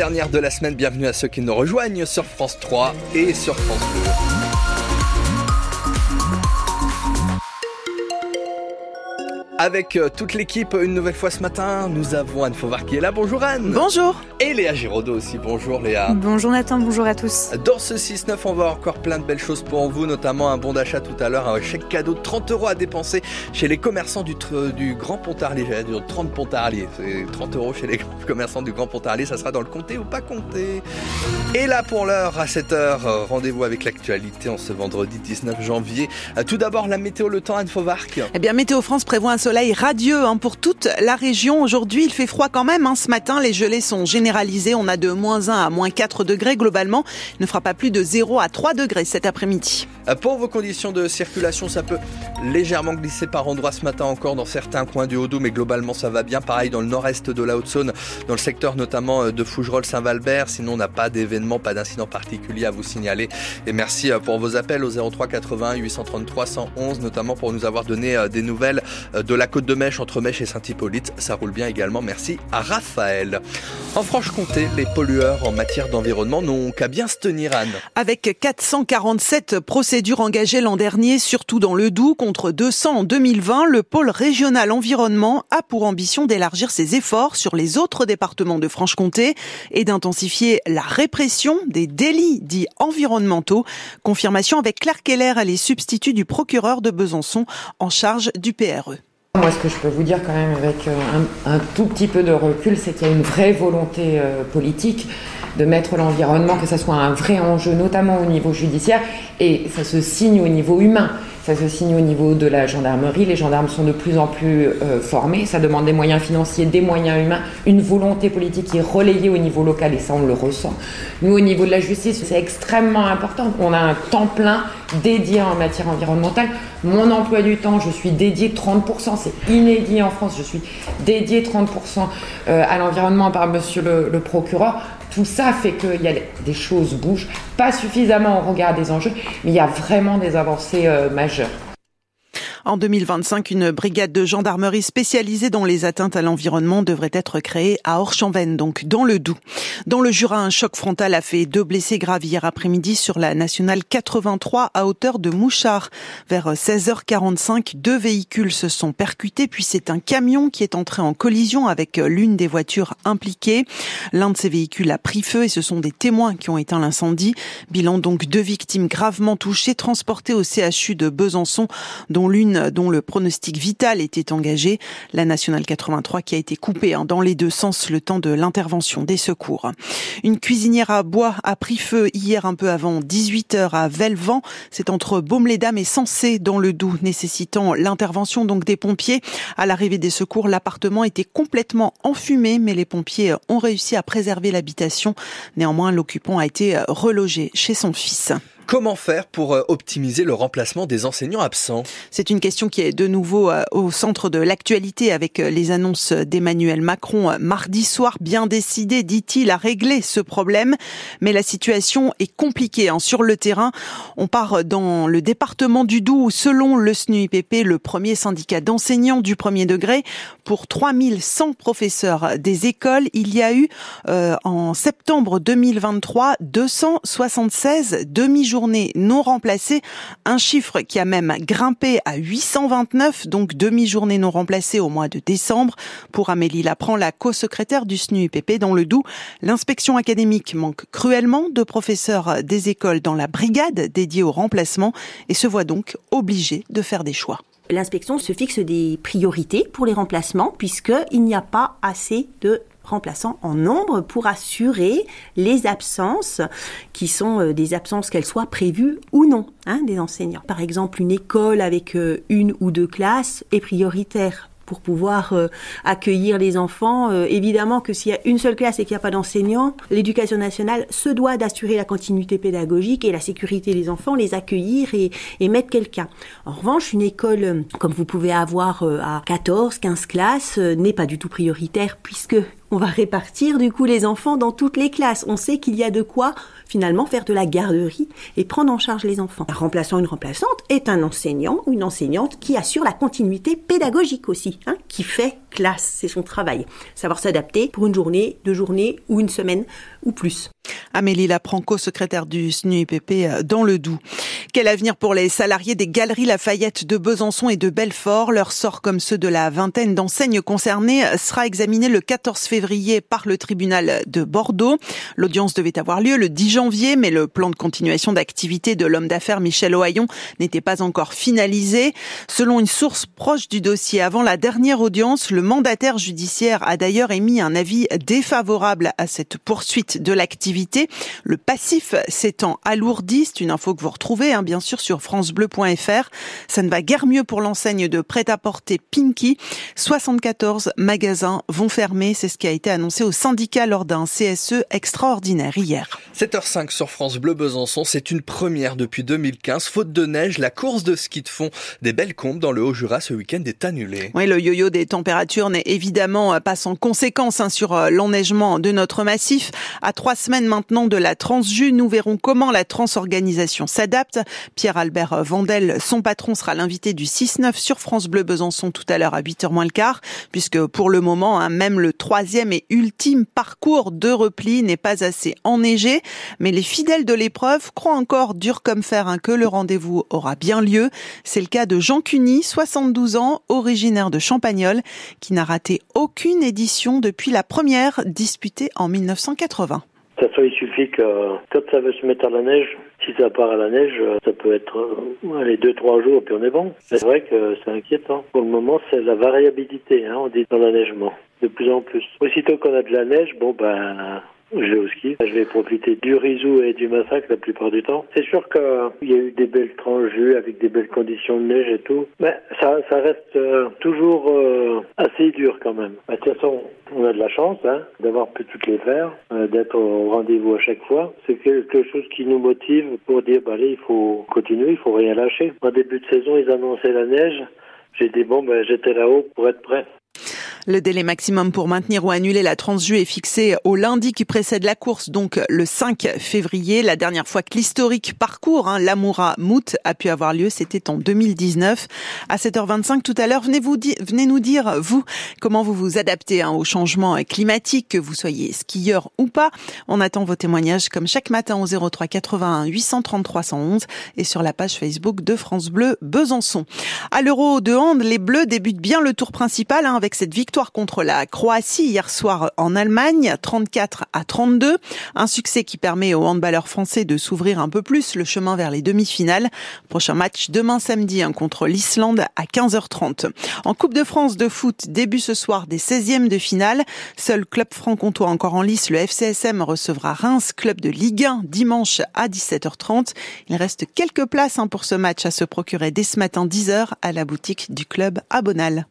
dernière de la semaine. Bienvenue à ceux qui nous rejoignent sur France 3 et sur France Bleu. Avec euh, toute l'équipe, une nouvelle fois ce matin, nous avons Anne Fauvard qui est là. Bonjour Anne. Bonjour. Et Léa Giraudot aussi. Bonjour Léa. Bonjour Nathan, bonjour à tous. Dans ce 6-9, on va encore plein de belles choses pour vous, notamment un bon d'achat tout à l'heure, un chèque cadeau de 30 euros à dépenser chez les commerçants du, du Grand Pontarlier. J'allais dire 30 Pontarlier. C'est 30 euros chez les commerçants du Grand Pontarlier. Ça sera dans le comté ou pas comté. Et là pour l'heure, à 7h, rendez-vous avec l'actualité en ce vendredi 19 janvier. Tout d'abord, la météo, le temps, Anne Fauvard. Eh bien, Météo France prévoit un soleil radieux hein, pour toute la région. Aujourd'hui, il fait froid quand même. Hein. Ce matin, les gelées sont généralisées. On a de moins 1 à moins 4 degrés globalement. Il ne fera pas plus de 0 à 3 degrés cet après-midi. Euh, pour vos conditions de circulation, ça peut légèrement glisser par endroits ce matin encore dans certains coins du Haut-Doubs, mais globalement ça va bien. Pareil dans le nord-est de la Haute-Saône, dans le secteur notamment euh, de Fougerolles-Saint-Valbert. Sinon, on n'a pas d'événement, pas d'incident particulier à vous signaler. Et merci euh, pour vos appels au 03 81 833 111, notamment pour nous avoir donné des nouvelles de la côte de Mèche, entre Mèche et Saint-Hippolyte. Ça roule bien également. Merci à Raphaël. En Franche-Comté, les pollueurs en matière d'environnement n'ont qu'à bien se tenir, Anne. Avec 447 procédures engagées l'an dernier, surtout dans le Doubs, contre 200 en 2020, le pôle régional environnement a pour ambition d'élargir ses efforts sur les autres départements de Franche-Comté et d'intensifier la répression des délits dits environnementaux. Confirmation avec Claire Keller, elle est substitut du procureur de Besançon en charge du PRE. Moi, ce que je peux vous dire quand même avec euh, un, tout petit peu de recul, c'est qu'il y a une vraie volonté euh, politique de mettre l'environnement, que ce soit un vrai enjeu, notamment au niveau judiciaire, et ça se signe au niveau humain. Ça se signe au niveau de la gendarmerie. Les gendarmes sont de plus en plus euh, formés. Ça demande des moyens financiers, des moyens humains, une volonté politique qui est relayée au niveau local et ça, on le ressent. Nous, au niveau de la justice, c'est extrêmement important. On a un temps plein dédié en matière environnementale. Mon emploi du temps, je suis dédié 30%. C'est inédit en France. Je suis dédié 30% euh, à l'environnement par monsieur le, le procureur. Tout ça fait qu'il y a des choses bougent, pas suffisamment au regard des enjeux, mais il y a vraiment des avancées euh, majeures. En 2025, une brigade de gendarmerie spécialisée dans les atteintes à l'environnement devrait être créée à Orchambaine, donc dans le Doubs. Dans le Jura, un choc frontal a fait deux blessés graves hier après-midi sur la nationale 83 à hauteur de Mouchard. Vers 16h45, deux véhicules se sont percutés, puis c'est un camion qui est entré en collision avec l'une des voitures impliquées. L'un de ces véhicules a pris feu et ce sont des témoins qui ont éteint l'incendie. Bilan donc deux victimes gravement touchées transportées au CHU de Besançon, dont l'une dont le pronostic vital était engagé. La nationale 83 qui a été coupée hein, dans les deux sens le temps de l'intervention des secours. Une cuisinière à bois a pris feu hier un peu avant 18h à Velvent. C'est entre Baume-les-Dames et Sensé dans le Doubs, nécessitant l'intervention donc des pompiers. À l'arrivée des secours, l'appartement était complètement enfumé, mais les pompiers ont réussi à préserver l'habitation. Néanmoins, l'occupant a été relogé chez son fils. Comment faire pour euh, optimiser le remplacement des enseignants absents? C'est une question qui est de nouveau euh, au centre de l'actualité avec euh, les annonces d'Emmanuel Macron mardi soir. Bien décidé, dit-il, à régler ce problème. Mais la situation est compliquée hein. sur le terrain. On part dans le département du Doubs selon le SNUIPP, le premier syndicat d'enseignants du premier degré, pour 3100 professeurs des écoles, il y a eu en septembre 2023 276 demi-journées non remplacées, un chiffre qui a même grimpé à 829, donc demi-journée non remplacée au mois de décembre. Pour Amélie Lapran, la co-secrétaire du SNUIPP dans le Doubs, l'inspection académique manque cruellement de professeurs des écoles dans la brigade dédiée au remplacement et se voit donc obligée de faire des choix l'inspection se fixe des priorités pour les remplacements puisqu'il n'y a pas assez de remplaçants en nombre pour assurer les absences qui sont euh, des absences qu'elles soient prévues ou non hein, des enseignants. Par exemple, une école avec euh, une ou deux classes est prioritaire pour pouvoir euh, accueillir les enfants. évidemment que s'il y a une seule classe et qu'il n'y a pas d'enseignants, l'éducation nationale se doit d'assurer la continuité pédagogique et la sécurité des enfants, les accueillir et, et mettre quelqu'un. En revanche, une école comme vous pouvez avoir à 14, 15 classes n'est pas du tout prioritaire puisque on va répartir du coup les enfants dans toutes les classes. On sait qu'il y a de quoi finalement faire de la garderie et prendre en charge les enfants. Un remplaçant, une remplaçante est un enseignant ou une enseignante qui assure la continuité pédagogique aussi, hein, qui fait classe, c'est son travail. Savoir s'adapter pour une journée, deux journées ou une semaine ou plus. Amélie Lapranco, secrétaire du SNUIPP euh, dans le Doubs. Quel avenir pour les salariés des galeries Lafayette de Besançon et de Belfort? Leur sort, comme ceux de la vingtaine d'enseignes concernées, sera examiné le 14 février par le tribunal de Bordeaux. L'audience devait avoir lieu le 10 janvier, mais le plan de continuation d'activité de l'homme d'affaires Michel Ohaillon n'était pas encore finalisé. Selon une source proche du dossier, avant la dernière audience, le mandataire judiciaire a d'ailleurs émis un avis défavorable à cette poursuite de l'activité. Le passif s'étant alourdi, c'est une info que vous retrouvez hein, bien sûr sur francebleu.fr. Ça ne va guère mieux pour l'enseigne de prêt-à-porter Pinky. 74 magasins vont fermer, c'est ce qui a été annoncé au syndicat lors d'un CSE extraordinaire hier. 7h05 sur France Bleu Besançon, c'est une première depuis 2015. Faute de neige, la course de ski de fond des belles combes dans le Haut-Jura ce week-end est annulée. Oui, le yo-yo des températures n'est évidemment pas sans conséquence hein, sur euh, l'enneigement de notre massif. À trois semaines maintenant de la Transju, nous verrons comment la transorganisation s'adapte. Pierre-Albert Vandel, son patron, sera l'invité du 6-9 sur France Bleu Besançon tout à l'heure à 8h moins le quart, puisque pour le moment, hein, même le troisième et ultime parcours de repli n'est pas assez enneigé. Mais les fidèles de l'épreuve croient encore dur comme fer hein, que le rendez-vous aura bien lieu. C'est le cas de Jean Cuny, 72 ans, originaire de Champagnol, qui n'a raté aucune édition depuis la première disputée en 1980. De toute façon, il suffit que quand ça veut se mettre à la neige, si ça part à la neige, ça peut être euh, les deux trois jours puis on est bon. C'est vrai que c'est inquiétant. Pour le moment, c'est la variabilité, hein, on dit dans l'enneigement, de plus en plus. Aussitôt qu'on a de la neige, bon ben je vais au ski. Je vais profiter du risou et du massacre la plupart du temps. C'est sûr qu'il y a eu des belles tranches avec des belles conditions de neige et tout. Mais ça, reste euh, toujours euh, dur quand même. de toute façon, on a de la chance hein, d'avoir pu toutes les faire, euh, d'être au rendez-vous à chaque fois. C'est quelque chose qui nous motive pour dire, bah, allez, il faut continuer, il faut rien lâcher. En début de saison, ils annonçaient la neige. J'ai dit, bon, ben, j'étais là-haut pour être prêt. Le délai maximum pour maintenir ou annuler la transju est fixé au lundi qui précède la course, donc le 5 février. La dernière fois que l'historique parcours, hein, l'Amoura Mout, a pu avoir lieu, c'était en 2019. À 7h25 tout à l'heure, venez nous dire, vous, comment vous vous adaptez hein, au changement climatique, que vous soyez skieur ou pas. On attend vos témoignages comme chaque matin au 03 81 833 111 et sur la page Facebook de France Bleu Besançon. À l'Euro de hand, les Bleus débutent bien le tour principal hein, avec cette victoire contre la Croatie hier soir en Allemagne, 34 à 32. Un succès qui permet aux handballeurs français de s'ouvrir un peu plus le chemin vers les demi-finales. Prochain match demain samedi hein, contre l'Islande à 15h30. En Coupe de France de foot, début ce soir des 16e de finale. Seul club franc-comtois encore en lice, le FCSM recevra Reims, club de Ligue 1, dimanche à 17h30. Il reste quelques places hein, pour ce match à se procurer dès ce matin 10h à la boutique du club à Bonal.